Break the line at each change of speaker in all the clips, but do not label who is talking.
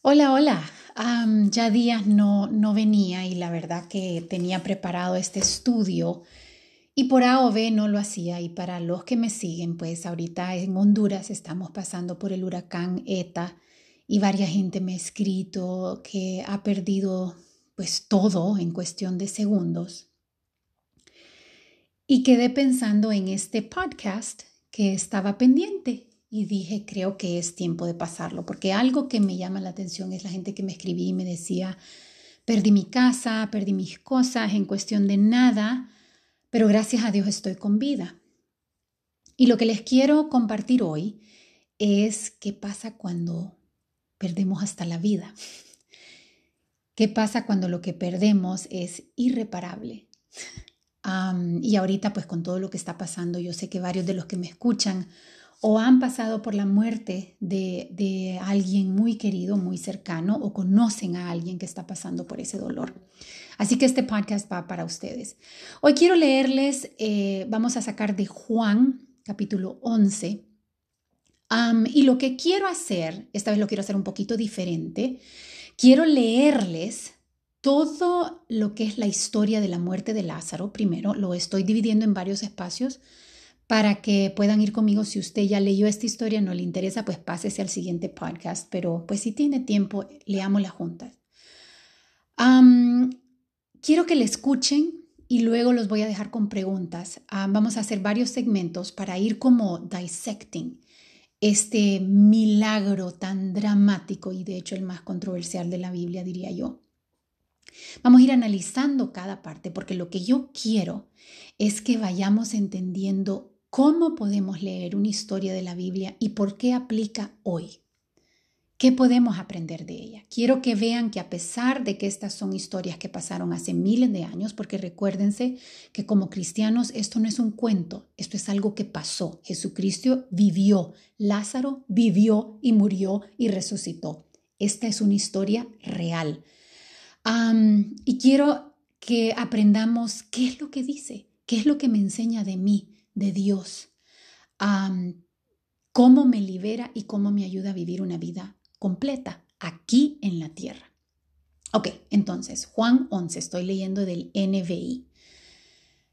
Hola, hola. ya días no, no venía y la verdad que tenía preparado este estudio y por A o B no lo hacía. Y para los que me siguen, pues ahorita en Honduras estamos pasando por el huracán ETA y varias gente me ha escrito que ha perdido pues todo en cuestión de segundos. Y quedé pensando en este podcast que estaba pendiente y dije, creo que es tiempo de pasarlo, porque algo que me llama la atención es la gente que me escribí y me decía, perdí mi casa, perdí mis cosas en cuestión de nada, pero gracias a Dios estoy con vida. Y lo que les quiero compartir hoy es qué pasa cuando perdemos hasta la vida. ¿Qué pasa cuando lo que perdemos es irreparable? y ahorita pues con todo lo que está pasando, yo sé que varios de los que me escuchan o han pasado por la muerte de, alguien muy querido, muy cercano, o conocen a alguien que está pasando por ese dolor. Así que este podcast va para ustedes. Hoy quiero leerles, eh, vamos a sacar de Juan, capítulo 11. y lo que quiero hacer, esta vez lo quiero hacer un poquito diferente, quiero leerles todo lo que es la historia de la muerte de Lázaro. Primero, lo estoy dividiendo en varios espacios para que puedan ir conmigo. Si usted ya leyó esta historia, no le interesa, pues pásese al siguiente podcast, pero pues si tiene tiempo, leámosla juntas. quiero que le escuchen y luego los voy a dejar con preguntas. vamos a hacer varios segmentos para ir como dissecting este milagro tan dramático y de hecho el más controversial de la Biblia, diría yo. Vamos a ir analizando cada parte porque lo que yo quiero es que vayamos entendiendo ¿Cómo podemos leer una historia de la Biblia y por qué aplica hoy? ¿Qué podemos aprender de ella? Quiero que vean que a pesar de que estas son historias que pasaron hace miles de años, porque recuérdense que como cristianos esto no es un cuento, esto es algo que pasó. Jesucristo vivió, Lázaro vivió y murió y resucitó. Esta es una historia real. y quiero que aprendamos qué es lo que dice, qué es lo que me enseña de mí, de Dios, cómo me libera y cómo me ayuda a vivir una vida completa aquí en la tierra. Ok, entonces, Juan 11, estoy leyendo del NVI.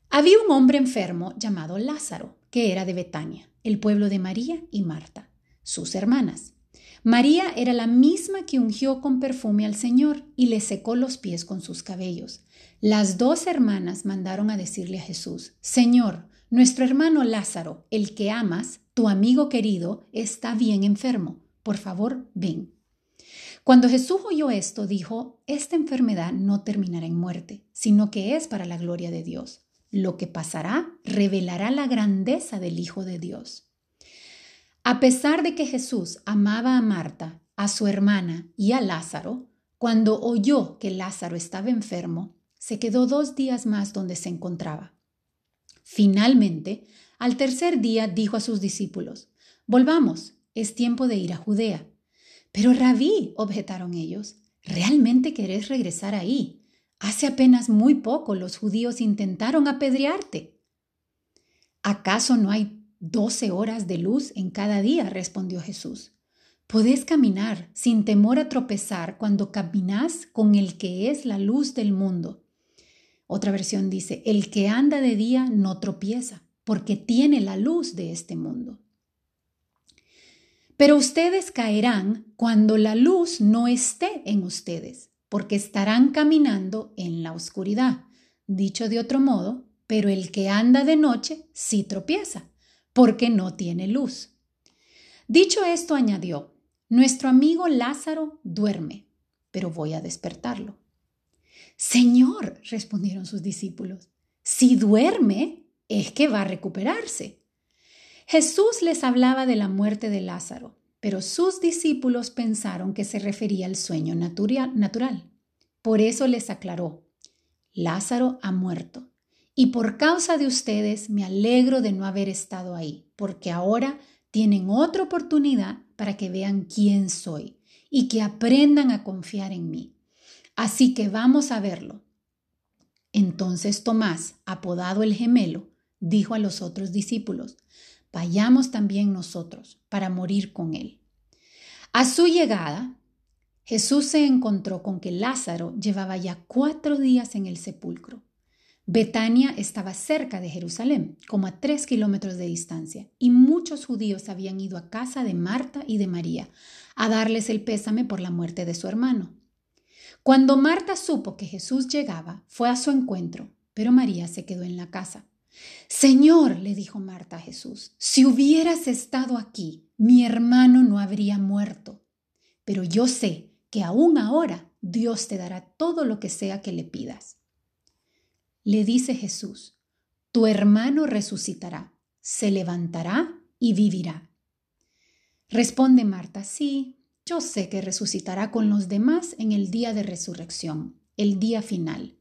Había un hombre enfermo llamado Lázaro, que era de Betania, el pueblo de María y Marta, sus hermanas. María era la misma que ungió con perfume al Señor y le secó los pies con sus cabellos. Las dos hermanas mandaron a decirle a Jesús, Señor, nuestro hermano Lázaro, el que amas, tu amigo querido, está bien enfermo. Por favor, ven. Cuando Jesús oyó esto, dijo, esta enfermedad no terminará en muerte, sino que es para la gloria de Dios. Lo que pasará revelará la grandeza del Hijo de Dios. A pesar de que Jesús amaba a Marta, a su hermana y a Lázaro, cuando oyó que Lázaro estaba enfermo, se quedó dos días más donde se encontraba. Finalmente, al tercer día dijo a sus discípulos, Volvamos, es tiempo de ir a Judea. Pero rabí, objetaron ellos, ¿realmente querés regresar ahí? Hace apenas muy poco los judíos intentaron apedrearte. ¿Acaso no hay doce horas de luz en cada día? respondió Jesús. Podés caminar sin temor a tropezar cuando caminas con el que es la luz del mundo. Otra versión dice, el que anda de día no tropieza, porque tiene la luz de este mundo. Pero ustedes caerán cuando la luz no esté en ustedes, porque estarán caminando en la oscuridad. Dicho de otro modo, pero el que anda de noche sí tropieza, porque no tiene luz. Dicho esto, añadió, nuestro amigo Lázaro duerme, pero voy a despertarlo. Señor, respondieron sus discípulos, si duerme, es que va a recuperarse. Jesús les hablaba de la muerte de Lázaro, pero sus discípulos pensaron que se refería al sueño natural. Por eso les aclaró, Lázaro ha muerto, y por causa de ustedes me alegro de no haber estado ahí, porque ahora tienen otra oportunidad para que vean quién soy y que aprendan a confiar en mí. Así que vamos a verlo. Entonces Tomás, apodado el gemelo, dijo a los otros discípulos, vayamos también nosotros para morir con él. A su llegada, Jesús se encontró con que Lázaro llevaba ya cuatro días en el sepulcro. Betania estaba cerca de Jerusalén, como a tres kilómetros de distancia, y muchos judíos habían ido a casa de Marta y de María a darles el pésame por la muerte de su hermano. Cuando Marta supo que Jesús llegaba, fue a su encuentro, pero María se quedó en la casa. Señor, le dijo Marta a Jesús, si hubieras estado aquí, mi hermano no habría muerto. Pero yo sé que aún ahora Dios te dará todo lo que sea que le pidas. Le dice Jesús, tu hermano resucitará, se levantará y vivirá. Responde Marta, sí, yo sé que resucitará con los demás en el día de resurrección, el día final.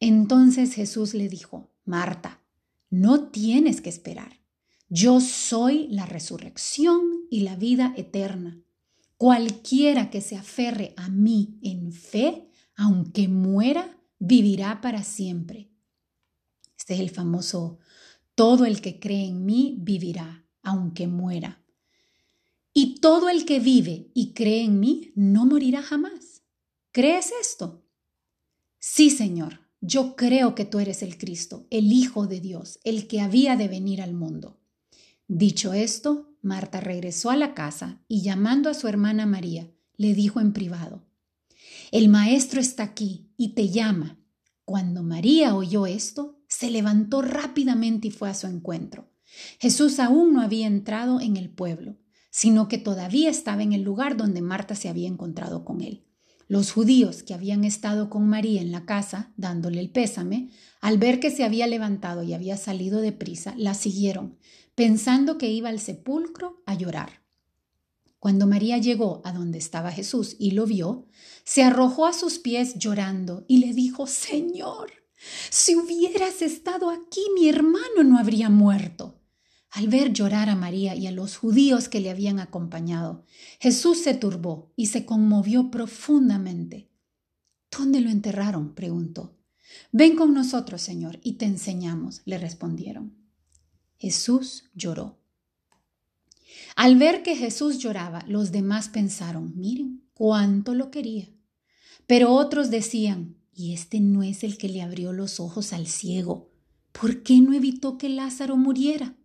Entonces Jesús le dijo, Marta, no tienes que esperar. Yo soy la resurrección y la vida eterna. Cualquiera que se aferre a mí en fe, aunque muera, vivirá para siempre. Este es el famoso, todo el que cree en mí vivirá, aunque muera. Todo el que vive y cree en mí no morirá jamás. ¿Crees esto? Sí, Señor, yo creo que tú eres el Cristo, el Hijo de Dios, el que había de venir al mundo. Dicho esto, Marta regresó a la casa y llamando a su hermana María, le dijo en privado, El Maestro está aquí y te llama. Cuando María oyó esto, se levantó rápidamente y fue a su encuentro. Jesús aún no había entrado en el pueblo, sino que todavía estaba en el lugar donde Marta se había encontrado con él. Los judíos que habían estado con María en la casa, dándole el pésame, al ver que se había levantado y había salido de prisa, la siguieron, pensando que iba al sepulcro a llorar. Cuando María llegó a donde estaba Jesús y lo vio, se arrojó a sus pies llorando y le dijo, Señor, si hubieras estado aquí, mi hermano no habría muerto. Al ver llorar a María y a los judíos que le habían acompañado, Jesús se turbó y se conmovió profundamente. ¿Dónde lo enterraron? preguntó. Ven con nosotros, Señor, y te enseñamos, le respondieron. Jesús lloró. Al ver que Jesús lloraba, los demás pensaron, miren, cuánto lo quería. Pero otros decían, ¿y este no es el que le abrió los ojos al ciego? ¿Por qué no evitó que Lázaro muriera?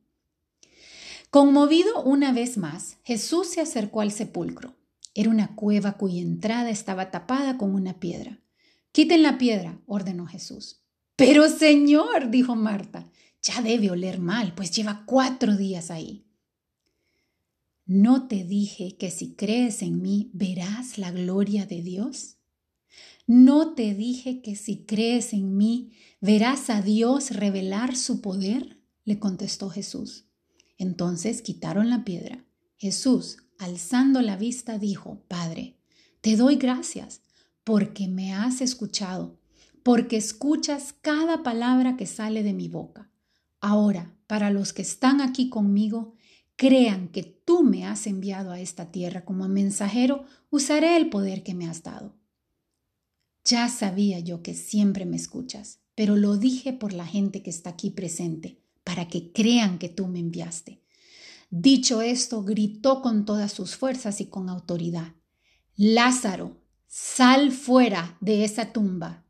Conmovido una vez más, Jesús se acercó al sepulcro. Era una cueva cuya entrada estaba tapada con una piedra. Quiten la piedra, ordenó Jesús. Pero Señor, dijo Marta, ya debe oler mal, pues lleva cuatro días ahí. ¿No te dije que si crees en mí verás la gloria de Dios? ¿No te dije que si crees en mí verás a Dios revelar su poder? le contestó Jesús. Entonces quitaron la piedra. Jesús, alzando la vista, dijo, Padre, te doy gracias porque me has escuchado, porque escuchas cada palabra que sale de mi boca. Ahora, para los que están aquí conmigo, crean que tú me has enviado a esta tierra como mensajero, usaré el poder que me has dado. Ya sabía yo que siempre me escuchas, pero lo dije por la gente que está aquí presente, para que crean que tú me enviaste. Dicho esto, gritó con todas sus fuerzas y con autoridad, Lázaro, sal fuera de esa tumba.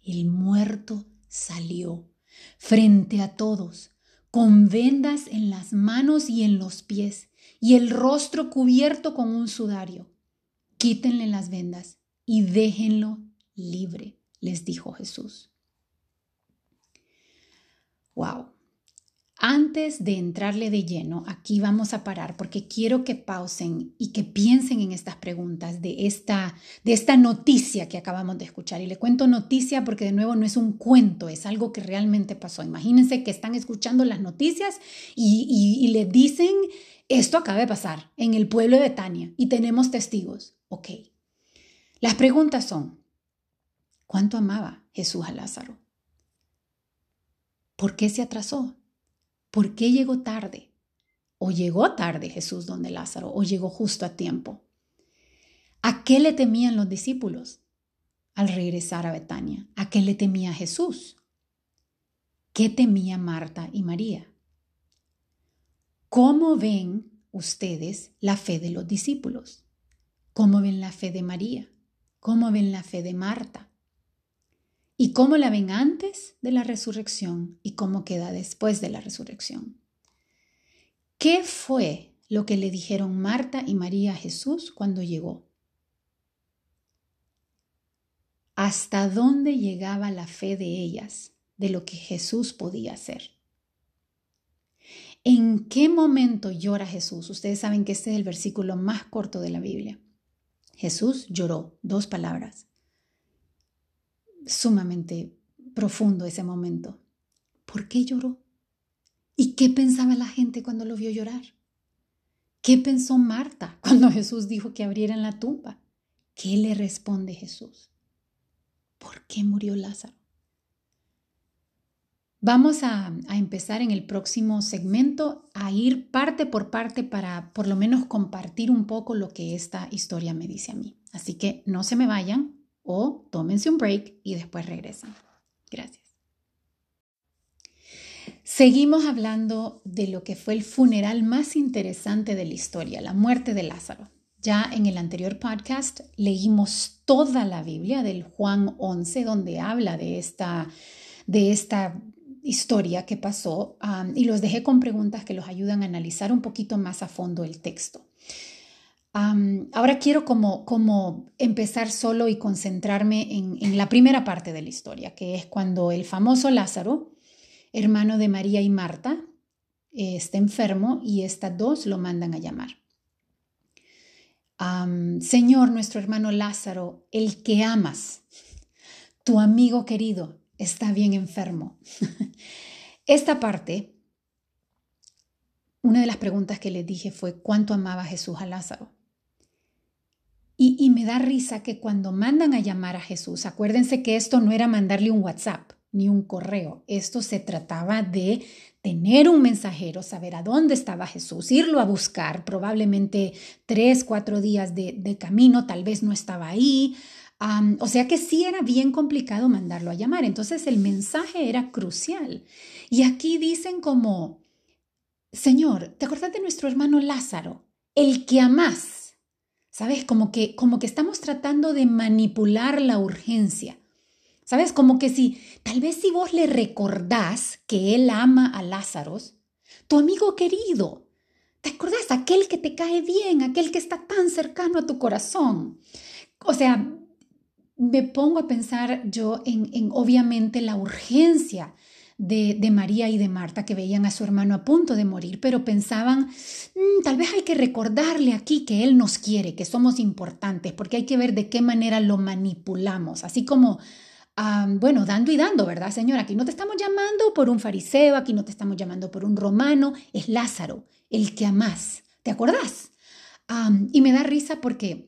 El muerto salió frente a todos, con vendas en las manos y en los pies, y el rostro cubierto con un sudario. Quítenle las vendas y déjenlo libre, les dijo Jesús. Wow. Antes de entrarle de lleno, aquí vamos a parar porque quiero que pausen y que piensen en estas preguntas de esta, de esta noticia que acabamos de escuchar. Y le cuento noticia porque de nuevo no es un cuento, es algo que realmente pasó. Imagínense que están escuchando las noticias y, y, le dicen, esto acaba de pasar en el pueblo de Betania y tenemos testigos. Ok. Las preguntas son, ¿cuánto amaba Jesús a Lázaro? ¿Por qué se atrasó? ¿Por qué llegó tarde? ¿O llegó tarde Jesús donde Lázaro? ¿O llegó justo a tiempo? ¿A qué le temían los discípulos al regresar a Betania? ¿A qué le temía Jesús? ¿Qué temía Marta y María? ¿Cómo ven ustedes la fe de los discípulos? cómo ven la fe de María, cómo ven la fe de Marta y cómo la ven antes de la resurrección y cómo queda después de la resurrección. ¿Qué fue lo que le dijeron Marta y María a Jesús cuando llegó? ¿Hasta dónde llegaba la fe de ellas de lo que Jesús podía hacer? ¿En qué momento llora Jesús? Ustedes saben que este es el versículo más corto de la Biblia. Jesús lloró, dos palabras. Sumamente profundo ese momento. ¿Por qué lloró? ¿Y qué pensaba la gente cuando lo vio llorar? ¿Qué pensó Marta cuando Jesús dijo que abrieran la tumba? ¿Qué le responde Jesús? ¿Por qué murió Lázaro? Vamos a, empezar en el próximo segmento a ir parte por parte para por lo menos compartir un poco lo que esta historia me dice a mí. Así que no se me vayan o tómense un break y después regresan. Gracias. Seguimos hablando de lo que fue el funeral más interesante de la historia, la muerte de Lázaro. Ya en el anterior podcast leímos toda la Biblia del Juan 11, donde habla de esta, de esta historia que pasó y los dejé con preguntas que los ayudan a analizar un poquito más a fondo el texto. Ahora quiero como, como empezar solo y concentrarme en, la primera parte de la historia, que es cuando el famoso Lázaro, hermano de María y Marta, está enfermo y estas dos lo mandan a llamar. Señor, nuestro hermano Lázaro, el que amas, tu amigo querido, está bien enfermo. Esta parte, una de las preguntas que le dije fue, ¿cuánto amaba Jesús a Lázaro? Y, me da risa que cuando mandan a llamar a Jesús, acuérdense que esto no era mandarle un WhatsApp ni un correo, esto se trataba de tener un mensajero, saber a dónde estaba Jesús, irlo a buscar, probablemente tres, cuatro días de, de camino, tal vez no estaba ahí, o sea que sí era bien complicado mandarlo a llamar. Entonces el mensaje era crucial. Y aquí dicen como, Señor, ¿te acordás de nuestro hermano Lázaro? El que amás. ¿Sabes? Como que, como que estamos tratando de manipular la urgencia. ¿Sabes? Como que si, tal vez si vos le recordás que él ama a Lázaro, tu amigo querido, ¿te acordás? Aquel que te cae bien, aquel que está tan cercano a tu corazón. O sea, me pongo a pensar yo en, obviamente la urgencia de, María y de Marta que veían a su hermano a punto de morir, pero pensaban, mm, tal vez hay que recordarle aquí que Él nos quiere, que somos importantes, porque hay que ver de qué manera lo manipulamos, así como, bueno, dando y dando, ¿verdad, Señor? Aquí no te estamos llamando por un fariseo, aquí no te estamos llamando por un romano, es Lázaro, el que amás, ¿te acordás? y me da risa porque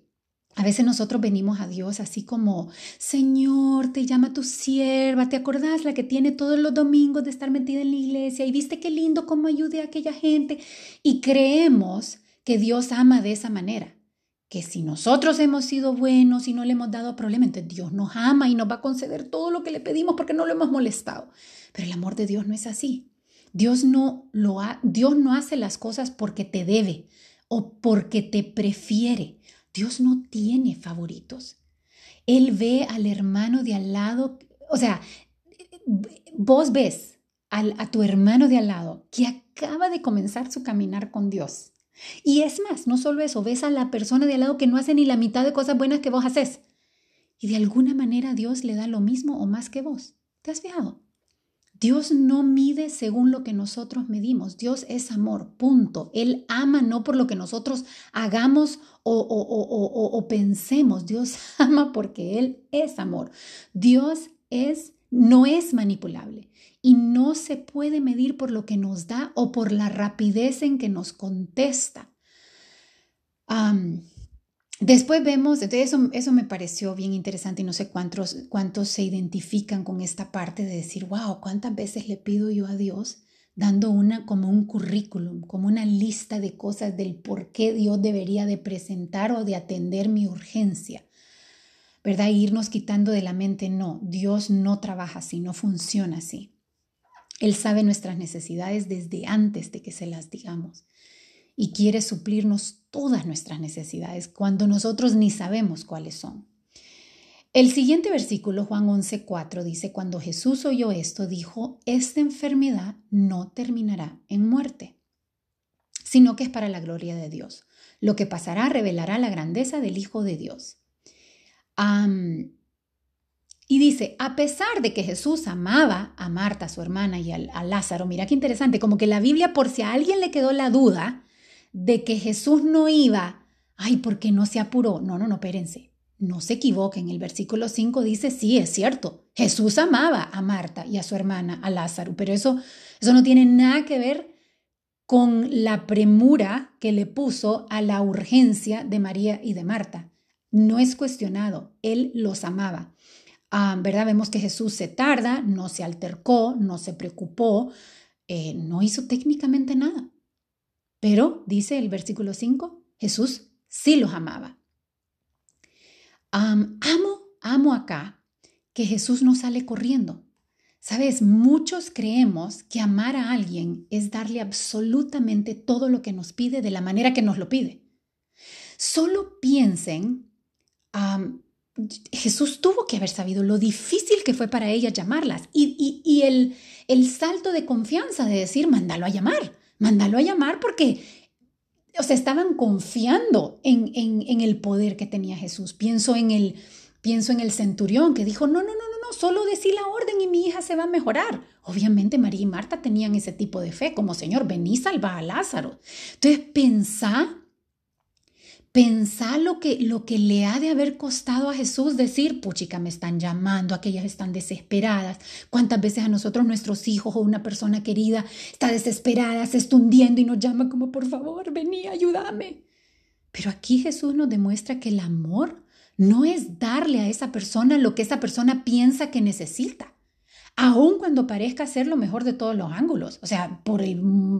a veces nosotros venimos a Dios así como, Señor, te llama tu sierva, ¿te acordás la que tiene todos los domingos de estar metida en la iglesia y viste qué lindo cómo ayude a aquella gente? Y creemos que Dios ama de esa manera, que si nosotros hemos sido buenos y no le hemos dado problema, entonces Dios nos ama y nos va a conceder todo lo que le pedimos porque no lo hemos molestado. Pero el amor de Dios no es así. Dios no, lo ha, Dios no hace las cosas porque te debe o porque te prefiere. Dios no tiene favoritos. Él ve al hermano de al lado, o sea, vos ves a tu hermano de al lado que acaba de comenzar su caminar con Dios. Y es más, no solo eso, ves a la persona de al lado que no hace ni la mitad de cosas buenas que vos haces. Y de alguna manera Dios le da lo mismo o más que vos. ¿Te has fijado? Dios no mide según lo que nosotros medimos. Dios es amor, punto. Él ama no por lo que nosotros hagamos o, o, pensemos. Dios ama porque Él es amor. Dios es, no es manipulable y no se puede medir por lo que nos da o por la rapidez en que nos contesta. Después vemos, eso, eso me pareció bien interesante y no sé cuántos, cuántos se identifican con esta parte de decir, wow, cuántas veces le pido yo a Dios dando una como un currículum, como una lista de cosas del por qué Dios debería de presentar o de atender mi urgencia. ¿Verdad? irnos quitando de la mente, no, Dios no trabaja así, no funciona así. Él sabe nuestras necesidades desde antes de que se las digamos. Y quiere suplirnos todas nuestras necesidades cuando nosotros ni sabemos cuáles son. El siguiente versículo, Juan 11:4, dice, cuando Jesús oyó esto, dijo, esta enfermedad no terminará en muerte, sino que es para la gloria de Dios. Lo que pasará revelará la grandeza del Hijo de Dios. y dice, a pesar de que Jesús amaba a Marta, su hermana, y a, a Lázaro, mira qué interesante, como que la Biblia, por si a alguien le quedó la duda de que Jesús no iba, ay, porque no se apuró. No, no, no, espérense no se equivoquen, el versículo 5 dice, sí, es cierto, Jesús amaba a Marta y a su hermana, a Lázaro, pero eso, eso no tiene nada que ver con la premura que le puso a la urgencia de María y de Marta. No es cuestionado, él los amaba. Ah, ¿Verdad? Vemos que Jesús se tarda, no se altercó, no se preocupó, eh, no hizo técnicamente nada. Pero, dice el versículo 5, Jesús sí los amaba amo, amo acá que Jesús no sale corriendo. Sabes, muchos creemos que amar a alguien es darle absolutamente todo lo que nos pide de la manera que nos lo pide. Solo piensen, Jesús tuvo que haber sabido lo difícil que fue para ella llamarlas y, el, el salto de confianza de decir, mándalo a llamar, mándalo a llamar porque o sea, estaban confiando en, en, el poder que tenía Jesús. Pienso en, el, pienso en el centurión que dijo, no, no, no, no, no, solo decí la orden y mi hija se va a mejorar. Obviamente María y Marta tenían ese tipo de fe, como Señor, vení, salva a Lázaro. Entonces, pensá Pensá lo que, lo que le ha de haber costado a Jesús decir, puchica, me están llamando, aquellas están desesperadas. ¿Cuántas veces a nosotros, nuestros hijos o una persona querida está desesperada, se está hundiendo y nos llama como, por favor, vení, ayúdame? Pero aquí Jesús nos demuestra que el amor no es darle a esa persona lo que esa persona piensa que necesita aun cuando parezca ser lo mejor de todos los ángulos. O sea, por,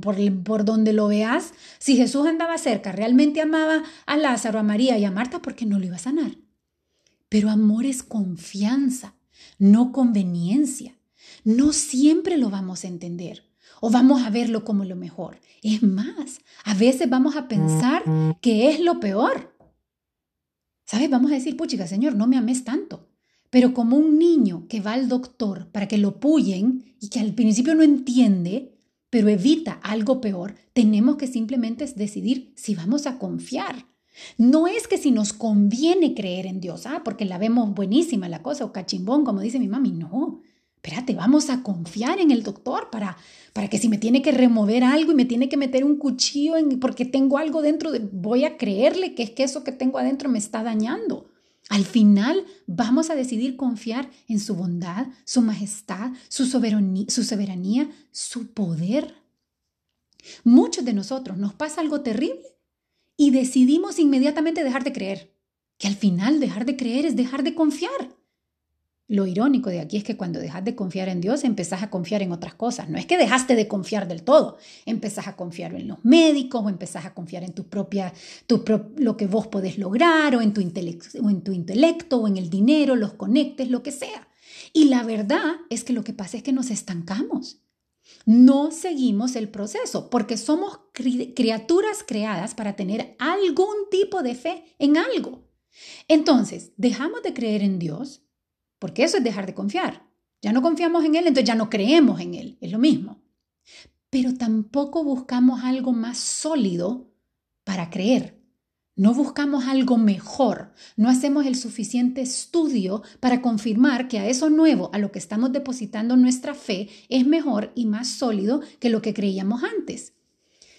por, por donde lo veas, si Jesús andaba cerca, realmente amaba a Lázaro, a María y a Marta, porque no lo iba a sanar. Pero amor es confianza, no conveniencia. No siempre lo vamos a entender o vamos a verlo como lo mejor. Es más, a veces vamos a pensar que es lo peor. ¿Sabes? Vamos a decir, puchica, Señor, no me ames tanto. Pero como un niño que va al doctor para que lo puyen y que al principio no entiende, pero evita algo peor, tenemos que simplemente decidir si vamos a confiar. No es que si nos conviene creer en Dios, ah, porque la vemos buenísima la cosa, o cachimbón, como dice mi mami, no. Espérate, vamos a confiar en el doctor para, para que si me tiene que remover algo y me tiene que meter un cuchillo en, porque tengo algo dentro, de, voy a creerle que es que eso que tengo adentro me está dañando. Al final vamos a decidir confiar en su bondad, su majestad, su soberanía, su, poder. Muchos de nosotros nos pasa algo terrible y decidimos inmediatamente dejar de creer, que al final dejar de creer es dejar de confiar. Lo irónico de aquí es que cuando dejas de confiar en Dios, empezás a confiar en otras cosas. No es que dejaste de confiar del todo. Empezás a confiar en los médicos o empezás a confiar en tu propia, tu lo que vos podés lograr o en, tu o en tu intelecto o en el dinero, los conectes, lo que sea. Y la verdad es que lo que pasa es que nos estancamos. No seguimos el proceso porque somos criaturas creadas para tener algún tipo de fe en algo. Entonces, dejamos de creer en Dios porque eso es dejar de confiar. Ya no confiamos en Él, entonces ya no creemos en Él. Es lo mismo. Pero tampoco buscamos algo más sólido para creer. No buscamos algo mejor. No hacemos el suficiente estudio para confirmar que a eso nuevo, a lo que estamos depositando nuestra fe, es mejor y más sólido que lo que creíamos antes.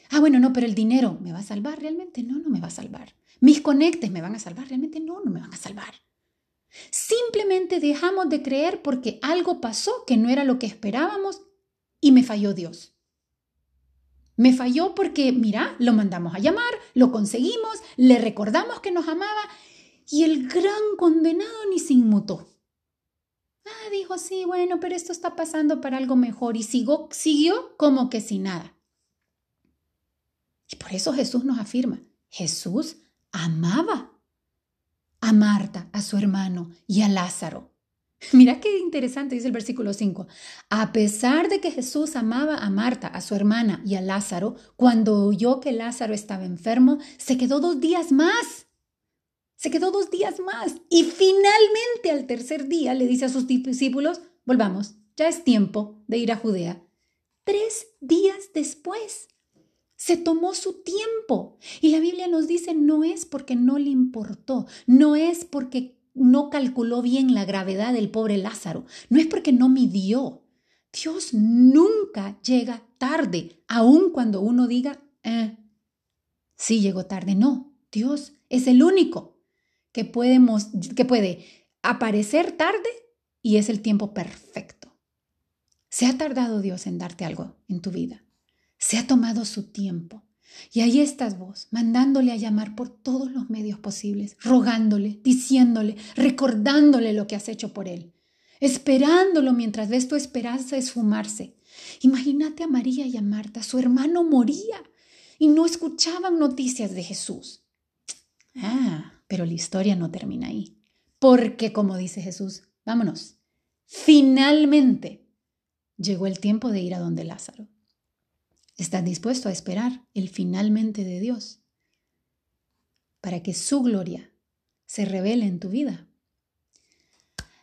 Ah, bueno, no, pero el dinero me va a salvar realmente. No, no me va a salvar. Mis conectes me van a salvar realmente. No, no me van a salvar. Simplemente dejamos de creer porque algo pasó que no era lo que esperábamos y me falló Dios. Me falló porque, mira, lo mandamos a llamar, lo conseguimos, le recordamos que nos amaba y el gran condenado ni se inmutó. Ah, dijo, sí, bueno, pero esto está pasando para algo mejor y siguió, siguió como que sin nada. Y por eso Jesús nos afirma, Jesús amaba a Marta, a su hermano y a Lázaro. Mira qué interesante, dice el versículo 5. A pesar de que Jesús amaba a Marta, a su hermana y a Lázaro, cuando oyó que Lázaro estaba enfermo, se quedó dos días más. Se quedó dos días más. Y finalmente al tercer día le dice a sus discípulos, volvamos, ya es tiempo de ir a Judea. Tres días después. Se tomó su tiempo. Y la Biblia nos dice, no es porque no le importó, no es porque no calculó bien la gravedad del pobre Lázaro, no es porque no midió. Dios nunca llega tarde, aun cuando uno diga, eh, sí llegó tarde. No, Dios es el único que, podemos, que puede aparecer tarde y es el tiempo perfecto. Se ha tardado Dios en darte algo en tu vida. Se ha tomado su tiempo. Y ahí estás vos, mandándole a llamar por todos los medios posibles, rogándole, diciéndole, recordándole lo que has hecho por él, esperándolo mientras ves tu esperanza esfumarse. Imagínate a María y a Marta, su hermano moría y no escuchaban noticias de Jesús. Ah, pero la historia no termina ahí, porque como dice Jesús, vámonos, finalmente llegó el tiempo de ir a donde Lázaro. ¿Estás dispuesto a esperar el finalmente de Dios para que su gloria se revele en tu vida?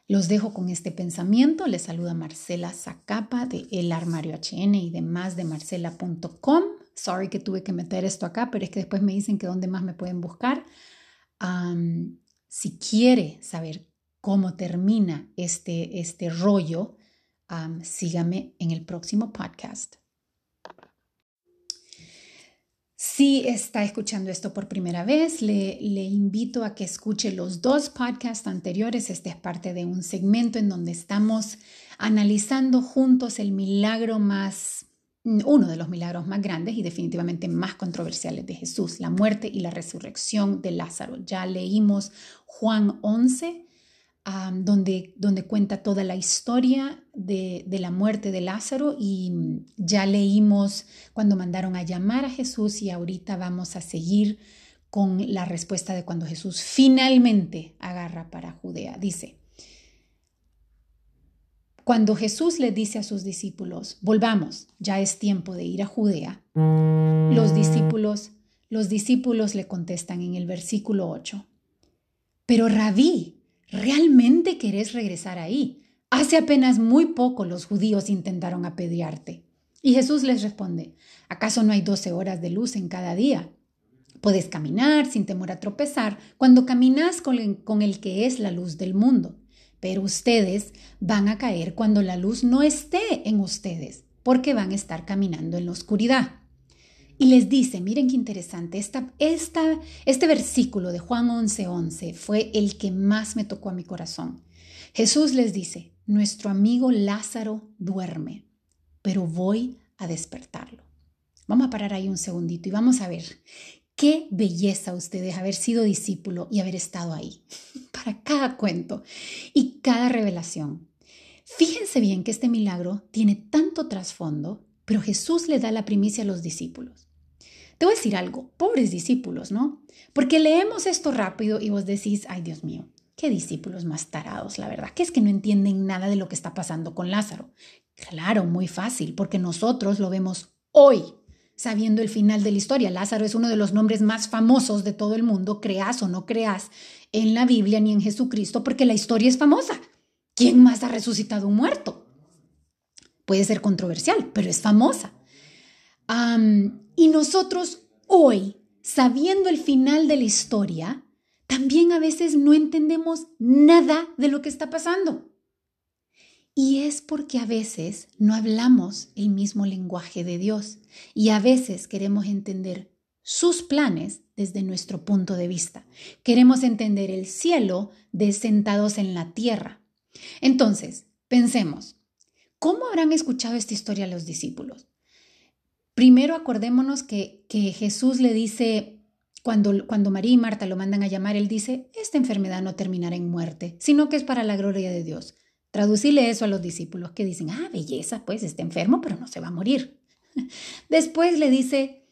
Los dejo con este pensamiento. Les saluda Marcela Zacapa de El Armario HN y de más de marcela.com. Sorry que tuve que meter esto acá, pero es que después me dicen que dónde más me pueden buscar. si quiere saber cómo termina este, este rollo, sígame en el próximo podcast. Si está escuchando esto por primera vez, le, invito a que escuche los dos podcasts anteriores. Este es parte de un segmento en donde estamos analizando juntos el milagro más, uno de los milagros más grandes y definitivamente más controversiales de Jesús, la muerte y la resurrección de Lázaro. Ya leímos Juan 11 donde, donde cuenta toda la historia de, de, la muerte de Lázaro y mm, ya leímos cuando mandaron a llamar a Jesús y ahorita vamos a seguir con la respuesta de cuando Jesús finalmente agarra para Judea. Dice, cuando Jesús le dice a sus discípulos, volvamos, ya es tiempo de ir a Judea, los discípulos, los discípulos le contestan en el versículo 8, pero rabí, ¿Realmente querés regresar ahí? Hace apenas muy poco los judíos intentaron apedrearte. Y Jesús les responde, ¿acaso no hay doce horas de luz en cada día? Puedes caminar sin temor a tropezar cuando caminas con el, con el que es la luz del mundo. Pero ustedes van a caer cuando la luz no esté en ustedes, porque van a estar caminando en la oscuridad. Y les dice, miren qué interesante, esta, este versículo de Juan 11:11 11 fue el que más me tocó a mi corazón. Jesús les dice, nuestro amigo Lázaro duerme, pero voy a despertarlo. Vamos a parar ahí un segundito y vamos a ver qué belleza ustedes haber sido discípulo y haber estado ahí para cada cuento y cada revelación. Fíjense bien que este milagro tiene tanto trasfondo, pero Jesús le da la primicia a los discípulos. Te voy a decir algo, pobres discípulos, ¿no? Porque leemos esto rápido y vos decís, ay Dios mío, qué discípulos más tarados, la verdad, que es que no entienden nada de lo que está pasando con Lázaro. Claro, muy fácil, porque nosotros lo vemos hoy, sabiendo el final de la historia. Lázaro es uno de los nombres más famosos de todo el mundo, creas o no creas en la Biblia ni en Jesucristo, porque la historia es famosa. ¿Quién más ha resucitado un muerto? Puede ser controversial, pero es famosa y nosotros hoy, sabiendo el final de la historia, también a veces no entendemos nada de lo que está pasando. Y es porque a veces no hablamos el mismo lenguaje de Dios y a veces queremos entender sus planes desde nuestro punto de vista. Queremos entender el cielo de sentados en la tierra. Entonces, pensemos, ¿cómo habrán escuchado esta historia los discípulos? Primero acordémonos que, Jesús le dice, cuando, cuando María y Marta lo mandan a llamar, él dice, esta enfermedad no terminará en muerte, sino que es para la gloria de Dios. Traducile eso a los discípulos que dicen, ah, belleza, pues está enfermo, pero no se va a morir. Después le dice,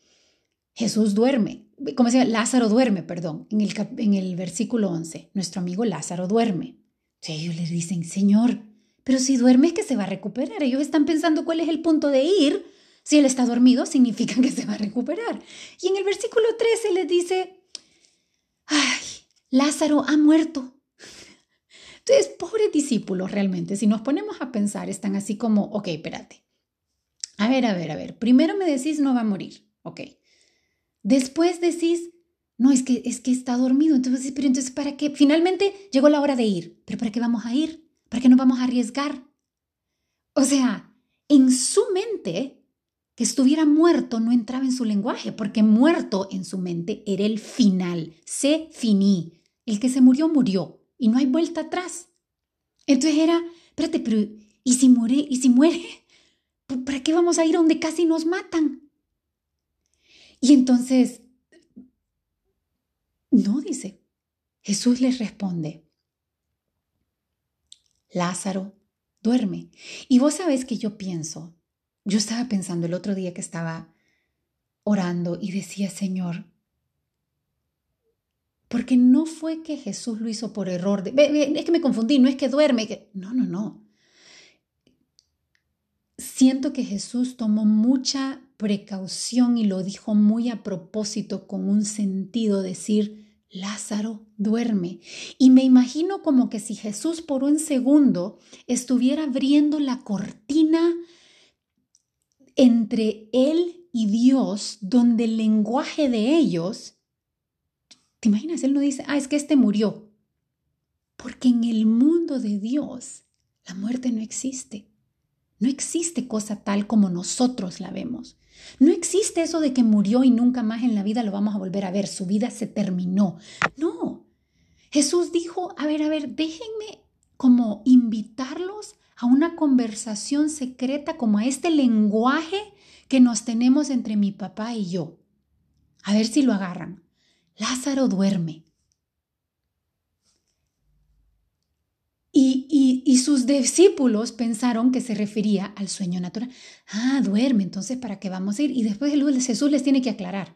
Jesús duerme, ¿cómo se? Lázaro duerme, perdón, en el, en el versículo 11, nuestro amigo Lázaro duerme. ellos les dicen, Señor, pero si duerme es que se va a recuperar. Ellos están pensando cuál es el punto de ir. Si él está dormido, significa que se va a recuperar. Y en el versículo 13 les dice, ay, Lázaro ha muerto. Entonces, pobres discípulos realmente, si nos ponemos a pensar, están así como, ok, espérate. A ver, a ver, a ver. Primero me decís no va a morir, ok. Después decís, no, es que, es que está dormido. Entonces, pero entonces, ¿para qué? Finalmente llegó la hora de ir. ¿Pero para qué vamos a ir? ¿Para qué nos vamos a arriesgar? O sea, en su mente, que estuviera muerto no entraba en su lenguaje, porque muerto en su mente era el final. Se finí. El que se murió, murió. Y no hay vuelta atrás. Entonces era, espérate, pero ¿y si muere? ¿Y si muere? ¿Para qué vamos a ir donde casi nos matan? Y entonces no, dice. Jesús les responde, Lázaro, duerme. Y vos sabés que yo pienso, yo estaba pensando el otro día que estaba orando y decía, Señor, porque no fue que Jesús lo hizo por error. es que me confundí, no es que duerme. Que, no, no, no. Siento que Jesús tomó mucha precaución y lo dijo muy a propósito con un sentido, decir, Lázaro duerme. Y me imagino como que si Jesús por un segundo estuviera abriendo la cortina entre él y Dios, donde el lenguaje de ellos, ¿te imaginas? Él no dice, ah, es que este murió. Porque en el mundo de Dios la muerte no existe. No existe cosa tal como nosotros la vemos. No existe eso de que murió y nunca más en la vida lo vamos a volver a ver, su vida se terminó. No. Jesús dijo, a ver, a ver, déjenme como invitarlos a una conversación secreta, como a este lenguaje que nos tenemos entre mi papá y yo. A ver si lo agarran. Lázaro duerme. Y, sus discípulos pensaron que se refería al sueño natural. Ah, duerme, entonces ¿para qué vamos a ir? Y después Jesús les tiene que aclarar.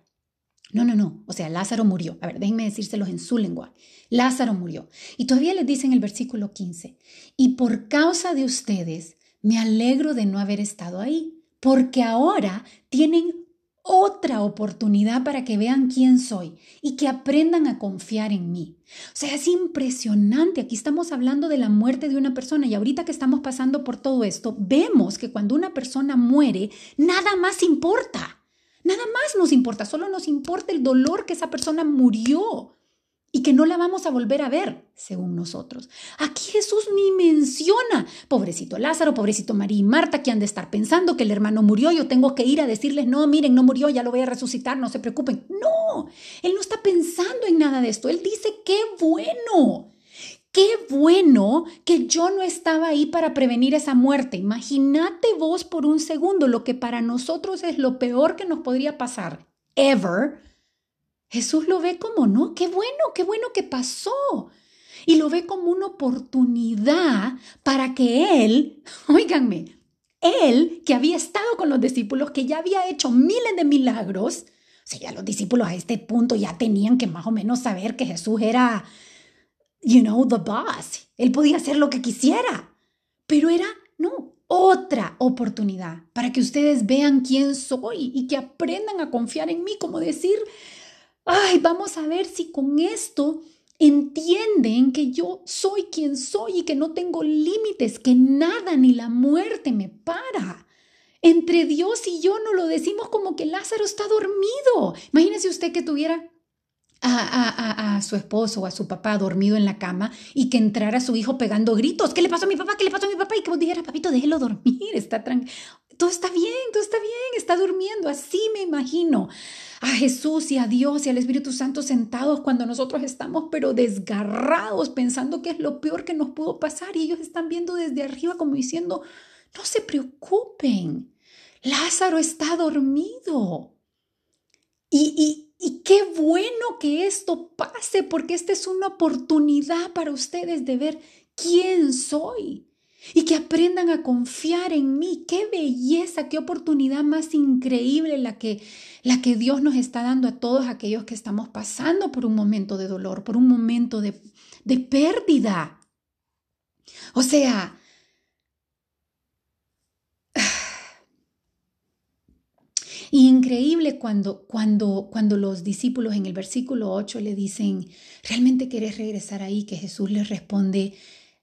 No, no, no. O sea, Lázaro murió. A ver, déjenme decírselos en su lengua. Lázaro murió. Y todavía les dice en el versículo 15, y por causa de ustedes me alegro de no haber estado ahí, porque ahora tienen otra oportunidad para que vean quién soy y que aprendan a confiar en mí. O sea, es impresionante. Aquí estamos hablando de la muerte de una persona y ahorita que estamos pasando por todo esto, vemos que cuando una persona muere, nada más importa. Nada más nos importa, solo nos importa el dolor que esa persona murió y que no la vamos a volver a ver, según nosotros. Aquí Jesús ni menciona, pobrecito Lázaro, pobrecito María y Marta, que han de estar pensando que el hermano murió, yo tengo que ir a decirles, no, miren, no murió, ya lo voy a resucitar, no se preocupen. No, Él no está pensando en nada de esto, Él dice, qué bueno. Qué bueno que yo no estaba ahí para prevenir esa muerte. Imagínate vos por un segundo lo que para nosotros es lo peor que nos podría pasar, ever, Jesús lo ve como, no, qué bueno, qué bueno que pasó. Y lo ve como una oportunidad para que Él, oíganme, Él que había estado con los discípulos, que ya había hecho miles de milagros, o ya los discípulos a este punto ya tenían que más o menos saber que Jesús era, you know, the boss. Él podía hacer lo que quisiera, pero era, no, otra oportunidad para que ustedes vean quién soy y que aprendan a confiar en mí, como decir, ay, vamos a ver si con esto entienden que yo soy quien soy y que no tengo límites, que nada ni la muerte me para. Entre Dios y yo no lo decimos como que Lázaro está dormido. Imagínese usted que tuviera a, a, su esposo o a su papá dormido en la cama y que entrara su hijo pegando gritos. ¿Qué le pasó a mi papá? ¿Qué le pasó a mi papá? Y que vos dijeras, papito, déjelo dormir, está tranquilo. Todo está bien, todo está bien, está durmiendo. Así me imagino a Jesús y a Dios y al Espíritu Santo sentados cuando nosotros estamos pero desgarrados pensando que es lo peor que nos pudo pasar y ellos están viendo desde arriba como diciendo, no se preocupen, Lázaro está dormido. Y, y, y qué bueno que esto pase porque esta es una oportunidad para ustedes de ver quién soy y que aprendan a confiar en mí. Qué belleza, qué oportunidad más increíble la que, la que Dios nos está dando a todos aquellos que estamos pasando por un momento de dolor, por un momento de, de pérdida. O sea, Increíble cuando, cuando, cuando los discípulos en el versículo 8 le dicen, ¿realmente quieres regresar ahí? Que Jesús les responde,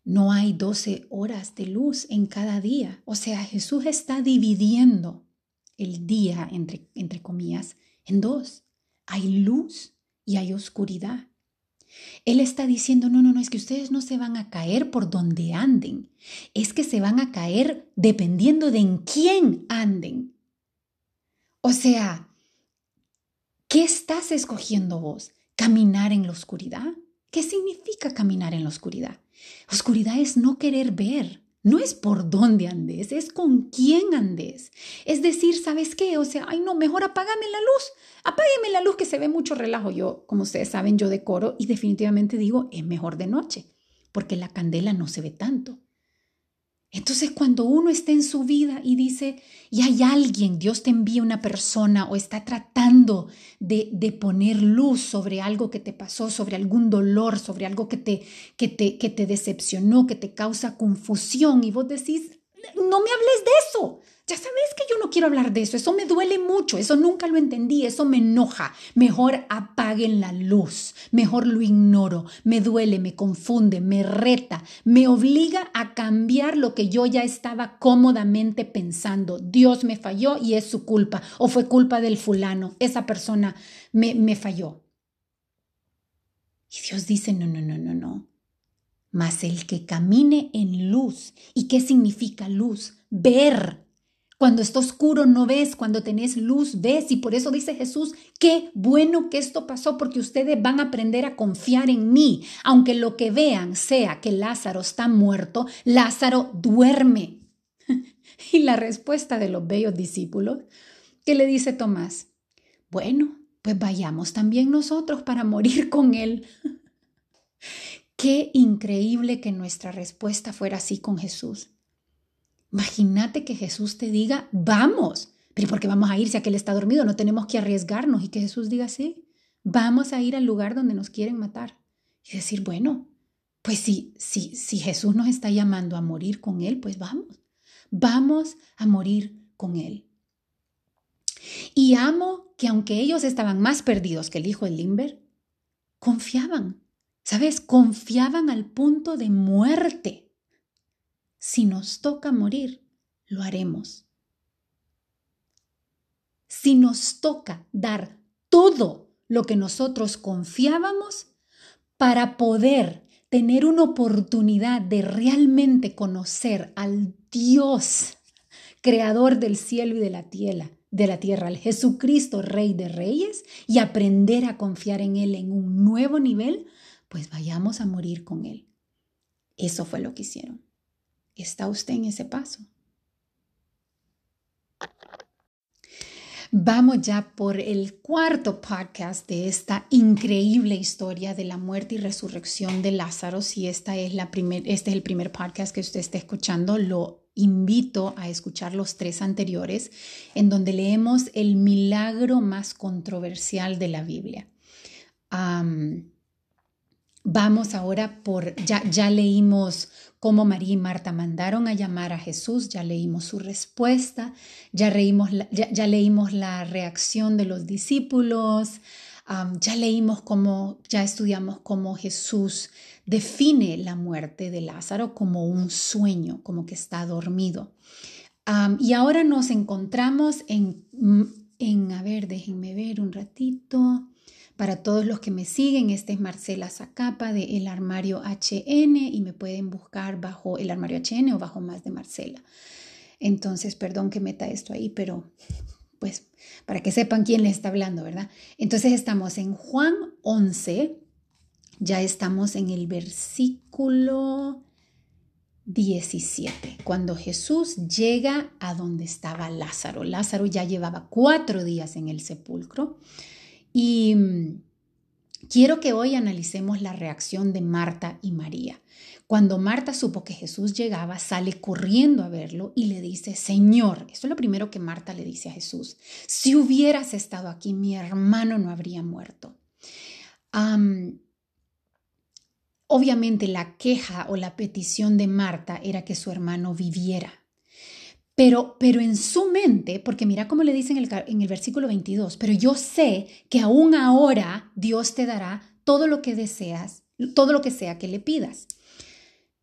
no hay 12 horas de luz en cada día. O sea, Jesús está dividiendo el día, entre, entre comillas, en dos. Hay luz y hay oscuridad. Él está diciendo, no, no, no, es que ustedes no se van a caer por donde anden, es que se van a caer dependiendo de en quién anden. O sea, ¿qué estás escogiendo vos? ¿Caminar en la oscuridad? ¿Qué significa caminar en la oscuridad? Oscuridad es no querer ver, no es por dónde andes, es con quién andes. Es decir, ¿sabes qué? O sea, ay no, mejor apágame la luz, apágame la luz que se ve mucho relajo. Yo, como ustedes saben, yo decoro y definitivamente digo, es mejor de noche, porque la candela no se ve tanto. Entonces cuando uno está en su vida y dice, y hay alguien, Dios te envía una persona o está tratando de, de, poner luz sobre algo que te pasó, sobre algún dolor, sobre algo que te, que, te, que te decepcionó, que te causa confusión y vos decís, no me hables de eso, ya sabes que yo no quiero hablar de eso, eso me duele mucho, eso nunca lo entendí, eso me enoja. Mejor apaguen la luz, mejor lo ignoro, me duele, me confunde, me reta, me obliga a cambiar lo que yo ya estaba cómodamente pensando. Dios me falló y es su culpa, o fue culpa del fulano, esa persona me, me falló. Y Dios dice, no, no, no, no, no. Mas el que camine en luz. ¿Y qué significa luz? Ver cuando está oscuro no ves, cuando tenés luz ves. Y por eso dice Jesús, qué bueno que esto pasó porque ustedes van a aprender a confiar en mí. Aunque lo que vean sea que Lázaro está muerto, Lázaro duerme. y la respuesta de los bellos discípulos, que le dice Tomás, bueno, pues vayamos también nosotros para morir con él. Qué increíble que nuestra respuesta fuera así con Jesús. Imagínate que Jesús te diga, vamos, pero ¿por qué vamos a ir si aquel está dormido? No tenemos que arriesgarnos y que Jesús diga, sí, vamos a ir al lugar donde nos quieren matar. Y decir, bueno, pues si, si, si Jesús nos está llamando a morir con Él, pues vamos, vamos a morir con Él. Y amo que aunque ellos estaban más perdidos que el hijo de Limber, confiaban, ¿sabes? Confiaban al punto de muerte si nos toca morir, lo haremos. Si nos toca dar todo lo que nosotros confiábamos para poder tener una oportunidad de realmente conocer al Dios, creador del cielo y de la tierra, de la tierra, al Jesucristo, Rey de Reyes, y aprender a confiar en Él en un nuevo nivel, pues vayamos a morir con Él. Eso fue lo que hicieron. ¿Está usted en ese paso? Vamos ya por el cuarto podcast de esta increíble historia de la muerte y resurrección de Lázaro. Si esta es la primer, este es el primer podcast que usted está escuchando, lo invito a escuchar los tres anteriores, en donde leemos el milagro más controversial de la Biblia. Vamos ahora por, ya, ya leímos cómo María y Marta mandaron a llamar a Jesús, ya leímos su respuesta, ya, leímos la, ya, leímos la reacción de los discípulos, ya leímos cómo, ya estudiamos cómo Jesús define la muerte de Lázaro como un sueño, como que está dormido. y ahora nos encontramos en, en, a ver, déjenme ver un ratito. Para todos los que me siguen, este es Marcela Zacapa de El Armario HN y me pueden buscar bajo El Armario HN o bajo más de Marcela. Entonces, perdón que meta esto ahí, pero pues para que sepan quién les está hablando, ¿verdad? Entonces estamos en Juan 11, ya estamos en el versículo 17, cuando Jesús llega a donde estaba Lázaro. Lázaro ya llevaba cuatro días en el sepulcro. Y mm, quiero que hoy analicemos la reacción de Marta y María. Cuando Marta supo que Jesús llegaba, sale corriendo a verlo y le dice, Señor, esto es lo primero que Marta le dice a Jesús, si hubieras estado aquí, mi hermano no habría muerto. Obviamente la queja o la petición de Marta era que su hermano viviera. Pero, pero en su mente, porque mira cómo le dice en el, en el versículo 22, pero yo sé que aún ahora Dios te dará todo lo que deseas, todo lo que sea que le pidas.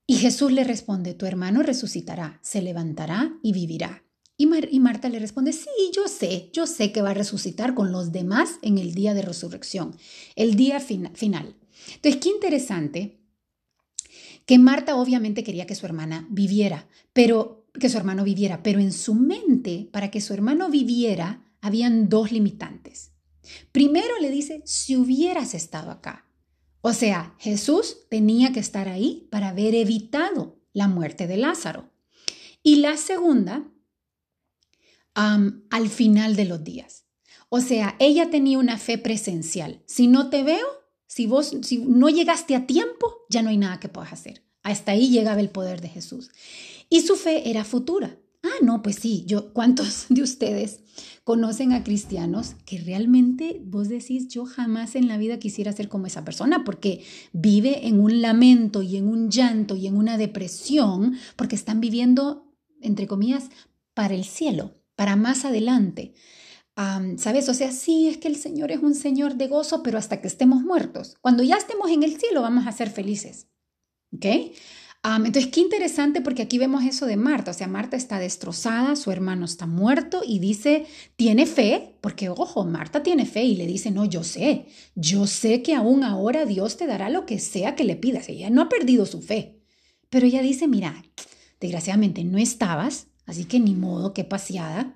Y Jesús le responde, tu hermano resucitará, se levantará y vivirá. Y, Marta le responde, sí, yo sé, yo sé que va a resucitar con los demás en el día de resurrección, el día final. Entonces, qué interesante que Marta obviamente quería que su hermana viviera, pero que su hermano viviera, pero en su mente, para que su hermano viviera, habían dos limitantes. Primero le dice, si hubieras estado acá. O sea, Jesús tenía que estar ahí para haber evitado la muerte de Lázaro. Y la segunda al final de los días. O sea, ella tenía una fe presencial. Si no te veo, si vos si no llegaste a tiempo, ya no hay nada que puedas hacer. Hasta ahí llegaba el poder de Jesús. Y su fe era futura. Ah, no, pues sí, yo, ¿cuántos de ustedes conocen a cristianos que realmente vos decís, yo jamás en la vida quisiera ser como esa persona porque vive en un lamento y en un llanto y en una depresión porque están viviendo, entre comillas, para el cielo? para más adelante. ¿Sabes? O sea, sí, es que el Señor es un Señor de gozo, pero hasta que estemos muertos. Cuando ya estemos en el cielo vamos a ser felices. ¿Ok? entonces, qué interesante porque aquí vemos eso de Marta. O sea, Marta está destrozada, su hermano está muerto y dice, tiene fe, porque ojo, Marta tiene fe y le dice, no, yo sé, yo sé que aún ahora Dios te dará lo que sea que le pidas. Ella no ha perdido su fe. Pero ella dice, mira, desgraciadamente no estabas, Así que ni modo, qué paseada.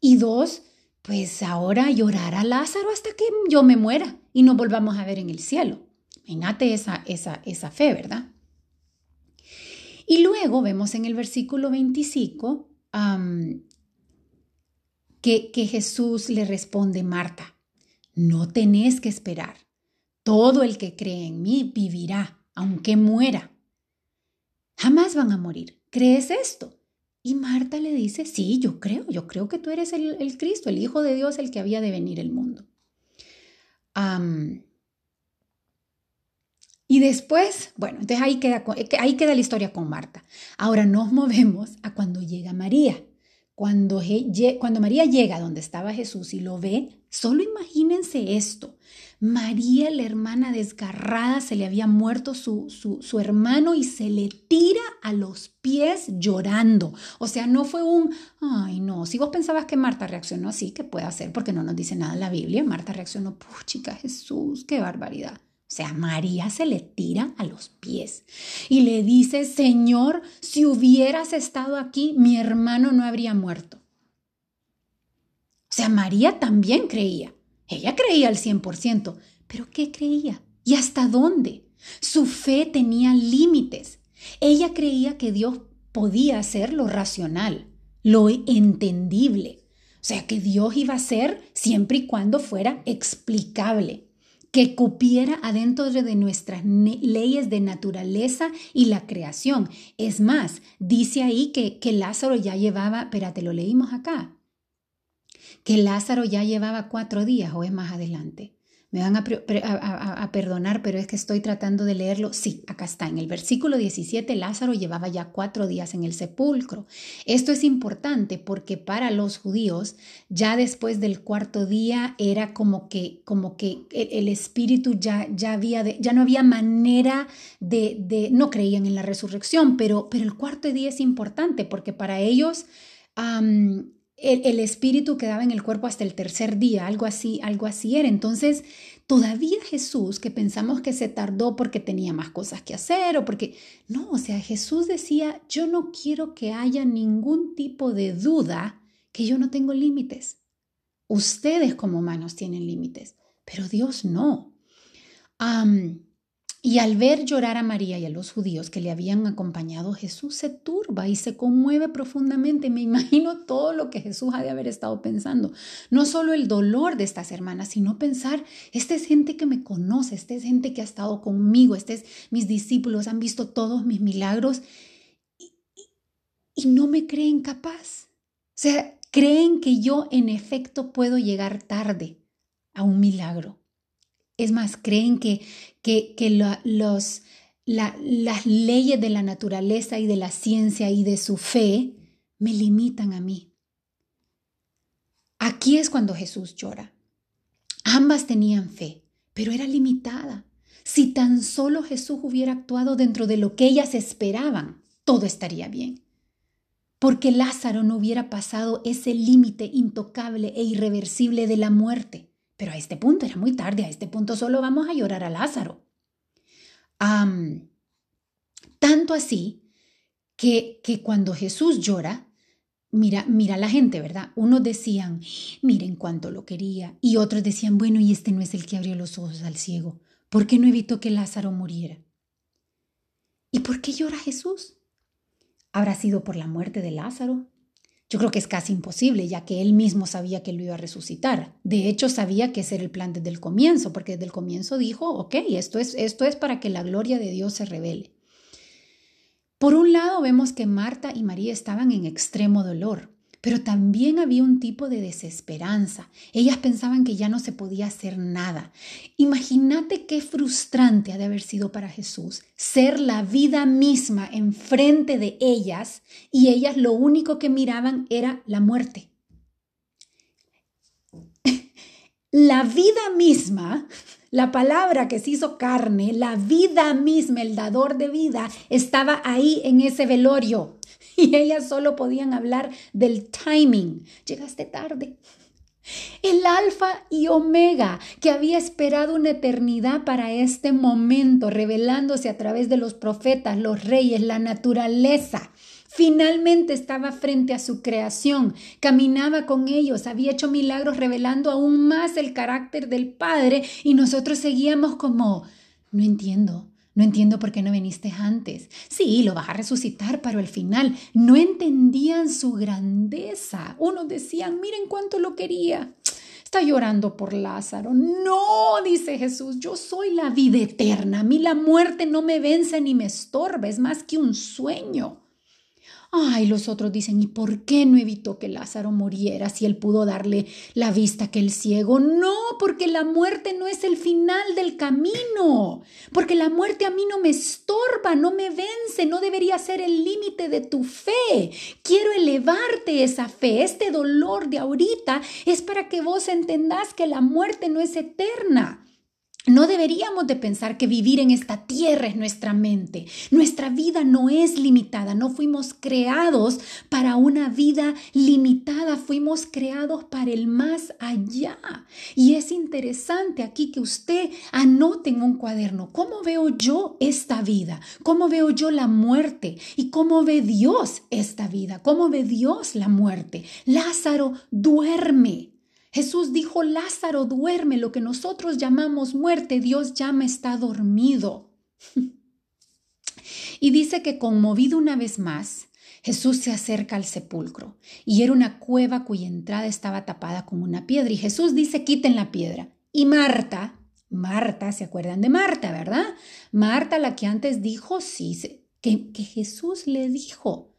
Y dos, pues ahora llorar a Lázaro hasta que yo me muera y nos volvamos a ver en el cielo. Imagínate esa, esa, esa fe, ¿verdad? Y luego vemos en el versículo 25 que, que Jesús le responde, Marta, no tenés que esperar. Todo el que cree en mí vivirá, aunque muera. Jamás van a morir. ¿Crees esto? Y Marta le dice, sí, yo creo, yo creo que tú eres el, Cristo, el Hijo de Dios, el que había de venir el mundo. Y después, bueno, entonces ahí queda, ahí queda la historia con Marta. Ahora nos movemos a cuando llega María. Cuando, cuando María llega donde estaba Jesús y lo ve, solo imagínense esto. María, la hermana desgarrada, se le había muerto su, su, hermano y se le tira a los pies llorando. O sea, no fue un, ay no, si vos pensabas que Marta reaccionó así, ¿qué puede hacer? Porque no nos dice nada en la Biblia. Marta reaccionó, chica Jesús, qué barbaridad. O sea, María se le tira a los pies y le dice, Señor, si hubieras estado aquí, mi hermano no habría muerto. O sea, María también creía. Ella creía al 100%, pero ¿qué creía? ¿Y hasta dónde? Su fe tenía límites. Ella creía que Dios podía hacer lo racional, lo entendible. O sea, que Dios iba a ser siempre y cuando fuera explicable, que cupiera adentro de nuestras leyes de naturaleza y la creación. Es más, dice ahí que, que Lázaro ya llevaba, espérate, lo leímos acá, que Lázaro ya llevaba cuatro días o es más adelante. Me van a, perdonar, pero es que estoy tratando de leerlo. Sí, acá está. En el versículo 17, Lázaro llevaba ya cuatro días en el sepulcro. Esto es importante porque para los judíos, ya después del cuarto día, era como que, como que el, espíritu ya, ya, había ya no había manera de, no creían en la resurrección, pero, pero el cuarto día es importante porque para ellos el, espíritu quedaba en el cuerpo hasta el tercer día, algo así, algo así era. Entonces, todavía Jesús, que pensamos que se tardó porque tenía más cosas que hacer o porque, no, o sea, Jesús decía, yo no quiero que haya ningún tipo de duda que yo no tengo límites. Ustedes como humanos tienen límites, pero Dios no. Y al ver llorar a María y a los judíos que le habían acompañado, Jesús se turba y se conmueve profundamente. Me imagino todo lo que Jesús ha de haber estado pensando. No solo el dolor de estas hermanas, sino pensar, esta es gente que me conoce, esta es gente que ha estado conmigo, este es mis discípulos, han visto todos mis milagros y, y no me creen capaz. O sea, creen que yo en efecto puedo llegar tarde a un milagro. Es más, creen que, que, los, las leyes de la naturaleza y de la ciencia y de su fe me limitan a mí. Aquí es cuando Jesús llora. Ambas tenían fe, pero era limitada. Si tan solo Jesús hubiera actuado dentro de lo que ellas esperaban, todo estaría bien. Porque Lázaro no hubiera pasado ese límite intocable e irreversible de la muerte. Pero a este punto era muy tarde, a este punto solo vamos a llorar a Lázaro. tanto así que, que cuando Jesús llora, Mira, mira la gente, ¿verdad? Unos decían, miren cuánto lo quería, y otros decían, bueno, y este no es el que abrió los ojos al ciego. ¿Por qué no evitó que Lázaro muriera? ¿Y por qué llora Jesús? ¿Habrá sido por la muerte de Lázaro? Yo creo que es casi imposible, ya que él mismo sabía que lo iba a resucitar. De hecho, sabía que ese era el plan desde el comienzo, porque desde el comienzo dijo, ok, esto es, esto es para que la gloria de Dios se revele. Por un lado vemos que Marta y María estaban en extremo dolor, pero también había un tipo de desesperanza. Ellas pensaban que ya no se podía hacer nada. Imagínate qué frustrante ha de haber sido para Jesús ser la vida misma enfrente de ellas y ellas lo único que miraban era la muerte. la vida misma la palabra que se hizo carne, la vida misma, el dador de vida, estaba ahí en ese velorio. Y ellas solo podían hablar del timing. Llegaste tarde. El alfa y omega que había esperado una eternidad para este momento, revelándose a través de los profetas, los reyes, la naturaleza. Finalmente estaba frente a su creación, caminaba con ellos, había hecho milagros revelando aún más el carácter del Padre y nosotros seguíamos como, no entiendo, no entiendo por qué no viniste antes. Sí, lo vas a resucitar, pero al final no entendían su grandeza. Unos decían, miren cuánto lo quería. Está llorando por Lázaro. No, dice Jesús, yo soy la vida eterna. A mí la muerte no me vence ni me estorba, es más que un sueño. Ay, los otros dicen, ¿y por qué no evitó que Lázaro muriera si él pudo darle la vista que el ciego? No, porque la muerte no es el final del camino, porque la muerte a mí no me estorba, no me vence, no debería ser el límite de tu fe. Quiero elevarte esa fe. Este dolor de ahorita es para que vos entendás que la muerte no es eterna. No deberíamos de pensar que vivir en esta tierra es nuestra mente. Nuestra vida no es limitada, no fuimos creados para una vida limitada, fuimos creados para el más allá. Y es interesante aquí que usted anote en un cuaderno cómo veo yo esta vida, cómo veo yo la muerte y cómo ve Dios esta vida, cómo ve Dios la muerte. Lázaro duerme. Jesús dijo, Lázaro duerme, lo que nosotros llamamos muerte, Dios llama está dormido. y dice que conmovido una vez más, Jesús se acerca al sepulcro y era una cueva cuya entrada estaba tapada con una piedra y Jesús dice, quiten la piedra. Y Marta, Marta, ¿se acuerdan de Marta, verdad? Marta, la que antes dijo, sí, que, que Jesús le dijo,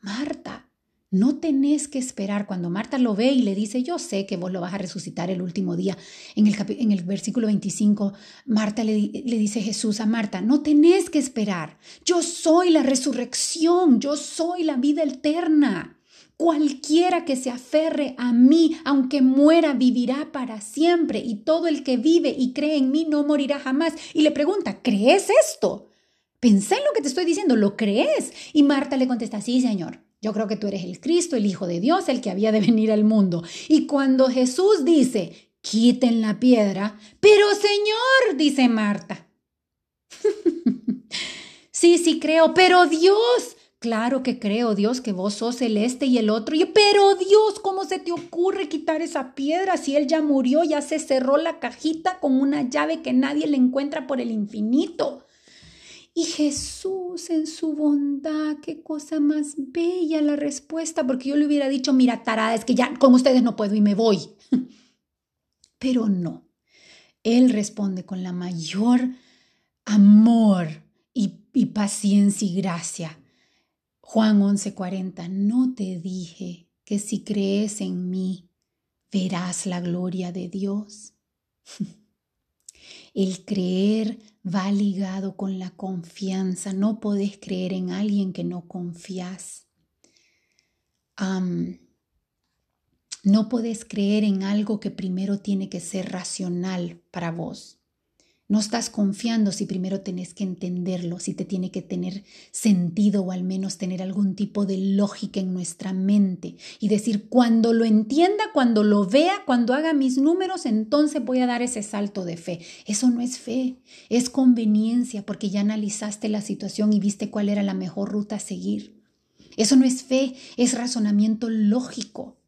Marta, no tenés que esperar. Cuando Marta lo ve y le dice, yo sé que vos lo vas a resucitar el último día. En el, en el versículo 25, Marta le, dice Jesús a Marta, no tenés que esperar. Yo soy la resurrección, yo soy la vida eterna. Cualquiera que se aferre a mí, aunque muera, vivirá para siempre. Y todo el que vive y cree en mí no morirá jamás. Y le pregunta, ¿crees esto? Pensé en lo que te estoy diciendo, ¿lo crees? Y Marta le contesta, sí, Señor. Yo creo que tú eres el Cristo, el Hijo de Dios, el que había de venir al mundo. Y cuando Jesús dice, quiten la piedra, pero Señor, dice Marta. sí, sí creo, pero Dios, claro que creo, Dios, que vos sos el este y el otro. Y, pero Dios, ¿cómo se te ocurre quitar esa piedra si Él ya murió, ya se cerró la cajita con una llave que nadie le encuentra por el infinito? Y Jesús en su bondad, qué cosa más bella la respuesta, porque yo le hubiera dicho, mira, tarada, es que ya con ustedes no puedo y me voy. Pero no, Él responde con la mayor amor y, y paciencia y gracia. Juan 11:40, no te dije que si crees en mí, verás la gloria de Dios. El creer va ligado con la confianza. No podés creer en alguien que no confías. no podés creer en algo que primero tiene que ser racional para vos. No estás confiando si primero tenés que entenderlo, si te tiene que tener sentido o al menos tener algún tipo de lógica en nuestra mente y decir, cuando lo entienda, cuando lo vea, cuando haga mis números, entonces voy a dar ese salto de fe. Eso no es fe, es conveniencia porque ya analizaste la situación y viste cuál era la mejor ruta a seguir. Eso no es fe, es razonamiento lógico.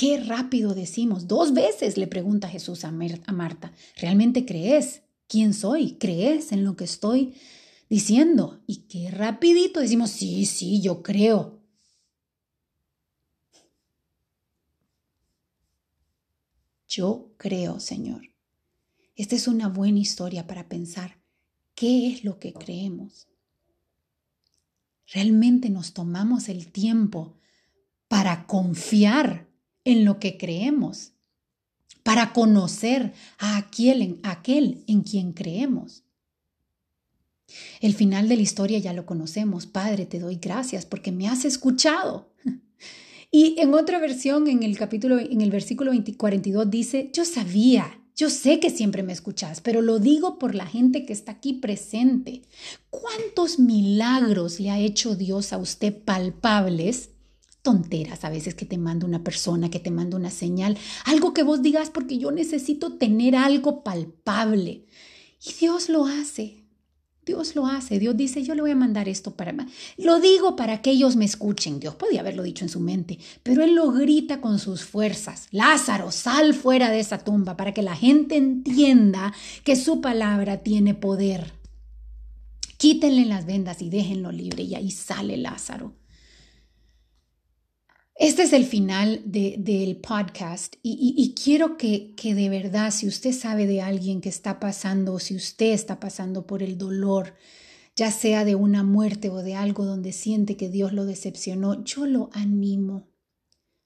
Qué rápido decimos. Dos veces le pregunta Jesús a, Marta, ¿realmente crees quién soy? ¿Crees en lo que estoy diciendo? Y qué rapidito decimos, sí, sí, yo creo. Yo creo, Señor. Esta es una buena historia para pensar qué es lo que creemos. ¿Realmente nos tomamos el tiempo para confiar en lo que creemos, para conocer a aquel, en, aquel en quien creemos. El final de la historia ya lo conocemos. Padre, te doy gracias porque me has escuchado. Y en otra versión, en el capítulo, en el versículo 42 dice, yo sabía, yo sé que siempre me escuchas, pero lo digo por la gente que está aquí presente. ¿Cuántos milagros le ha hecho Dios a usted palpables tonteras a veces que te manda una persona, que te manda una señal, algo que vos digas porque yo necesito tener algo palpable. Y Dios lo hace. Dios lo hace. Dios dice, yo le voy a mandar esto para... Lo digo para que ellos me escuchen. Dios podía haberlo dicho en su mente, pero Él lo grita con sus fuerzas. Lázaro, sal fuera de esa tumba para que la gente entienda que su palabra tiene poder. Quítenle las vendas y déjenlo libre. Y ahí sale Lázaro. Este es el final del podcast y, quiero que, que, de verdad, si usted sabe de alguien que está pasando o si usted está pasando por el dolor, ya sea de una muerte o de algo donde siente que Dios lo decepcionó, yo lo animo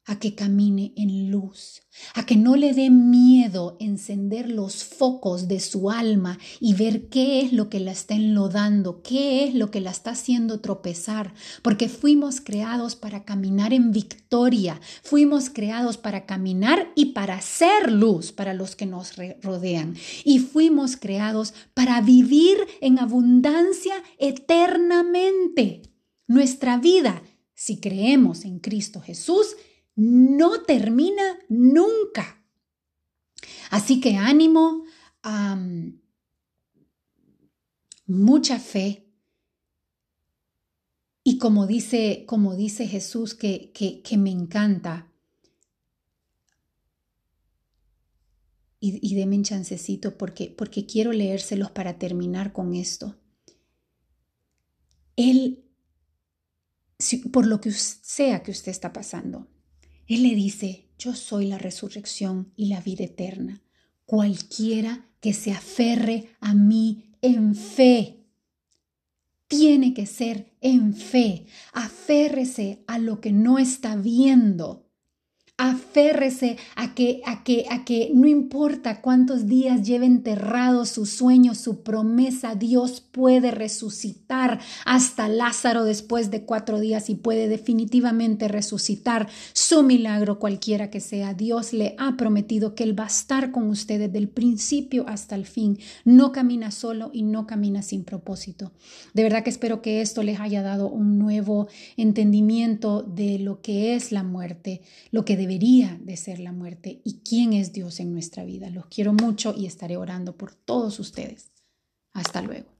a que camine en luz, a que no le dé miedo encender los focos de su alma y ver qué es lo que la está enlodando, qué es lo que la está haciendo tropezar, porque fuimos creados para caminar en victoria, fuimos creados para caminar y para ser luz para los que nos rodean, y fuimos creados para vivir en abundancia eternamente. Nuestra vida, si creemos en Cristo Jesús, no termina nunca. Así que ánimo, mucha fe. Y como dice, como dice Jesús, que, que, me encanta, y, y denme un chancecito porque, porque quiero leérselos para terminar con esto. Él, por lo que sea que usted está pasando, él le dice, yo soy la resurrección y la vida eterna. Cualquiera que se aferre a mí en fe, tiene que ser en fe. Aférrese a lo que no está viendo Aférrese a que, a que, a que no importa cuántos días lleve enterrado su sueño, su promesa, Dios puede resucitar hasta Lázaro después de cuatro días y puede definitivamente resucitar su milagro cualquiera que sea. Dios le ha prometido que Él va a estar con ustedes del principio hasta el fin. No camina solo y no camina sin propósito. De verdad que espero que esto les haya dado un nuevo entendimiento de lo que es la muerte, lo que debería de ser la muerte y quién es Dios en nuestra vida. Los quiero mucho y estaré orando por todos ustedes. Hasta luego.